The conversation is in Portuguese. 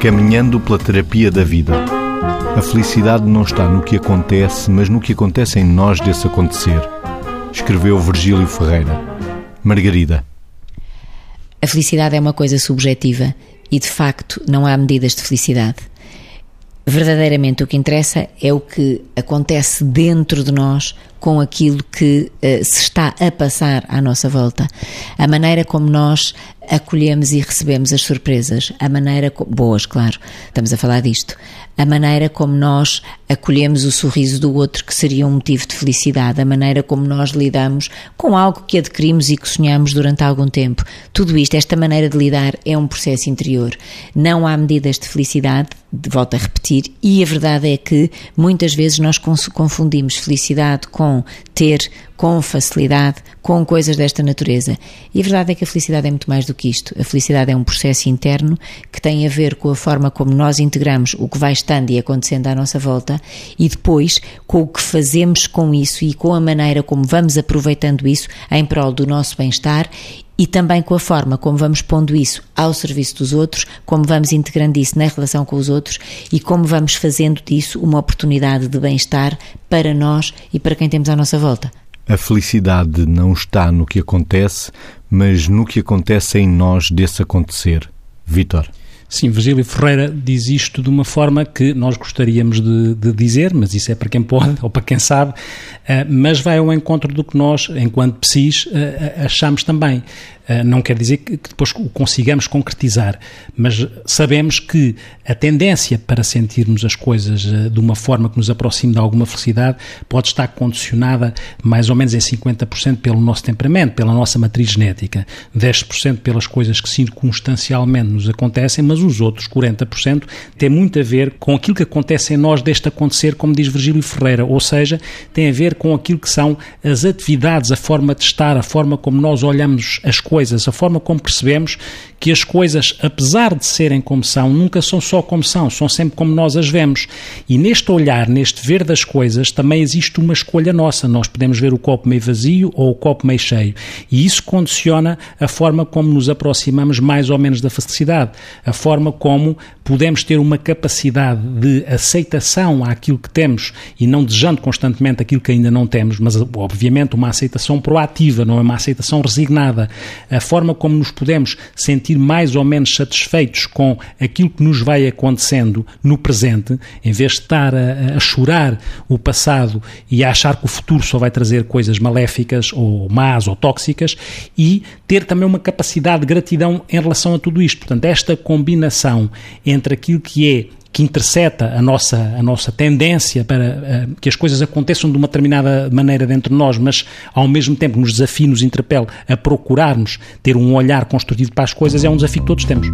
Caminhando pela terapia da vida. A felicidade não está no que acontece, mas no que acontece em nós desse acontecer. Escreveu Virgílio Ferreira. Margarida. A felicidade é uma coisa subjetiva e, de facto, não há medidas de felicidade. Verdadeiramente o que interessa é o que acontece dentro de nós com aquilo que uh, se está a passar à nossa volta. A maneira como nós acolhemos e recebemos as surpresas, a maneira boas, claro, estamos a falar disto, a maneira como nós acolhemos o sorriso do outro que seria um motivo de felicidade, a maneira como nós lidamos com algo que adquirimos e que sonhamos durante algum tempo. Tudo isto, esta maneira de lidar é um processo interior. Não há medidas de felicidade, volto a repetir, e a verdade é que muitas vezes nós confundimos felicidade com ter com facilidade, com coisas desta natureza. E a verdade é que a felicidade é muito mais do que isto. A felicidade é um processo interno que tem a ver com a forma como nós integramos o que vai estando e acontecendo à nossa volta e depois com o que fazemos com isso e com a maneira como vamos aproveitando isso em prol do nosso bem-estar e também com a forma como vamos pondo isso ao serviço dos outros, como vamos integrando isso na relação com os outros e como vamos fazendo disso uma oportunidade de bem-estar para nós e para quem temos à nossa volta. A felicidade não está no que acontece, mas no que acontece em nós desse acontecer. Vitor. Sim, Virgílio Ferreira diz isto de uma forma que nós gostaríamos de, de, dizer, mas isso é para quem pode ou para quem sabe, uh, mas vai ao encontro do que nós, enquanto PSIS, uh, achamos também. Eh, não quer dizer que depois o consigamos concretizar, mas sabemos que a tendência para sentirmos as coisas eh, de uma forma que nos aproxime de alguma felicidade pode estar condicionada mais ou menos em 50% pelo nosso temperamento, pela nossa matriz genética, 10% pelas coisas que circunstancialmente nos acontecem, mas os outros 40% têm muito a ver com aquilo que acontece em nós deste acontecer, como diz Virgílio Ferreira, ou seja, tem a ver com aquilo que são as atividades, a forma de estar, a forma como nós olhamos as coisas coisas, a forma como percebemos que as coisas, apesar de serem como são, nunca são só como são, são sempre como nós as vemos. E neste olhar, neste ver das coisas, também existe uma escolha nossa. Nós podemos ver o copo meio vazio ou o copo meio cheio. E isso condiciona a forma como nos aproximamos mais ou menos da felicidade, a forma como podemos ter uma capacidade de aceitação àquilo que temos e não desejando constantemente aquilo que ainda não temos, mas obviamente uma aceitação proativa, não é uma aceitação resignada a forma como nos podemos sentir mais ou menos satisfeitos com aquilo que nos vai acontecendo no presente, em vez de estar a, a chorar o passado e a achar que o futuro só vai trazer coisas maléficas ou más ou tóxicas, e ter também uma capacidade de gratidão em relação a tudo isto. Portanto, esta combinação entre aquilo que é que intercepta a nossa, a nossa tendência para uh, que as coisas aconteçam de uma determinada maneira dentro de nós, mas ao mesmo tempo nos desafia, nos interpela a procurarmos ter um olhar construtivo para as coisas, é um desafio que todos temos.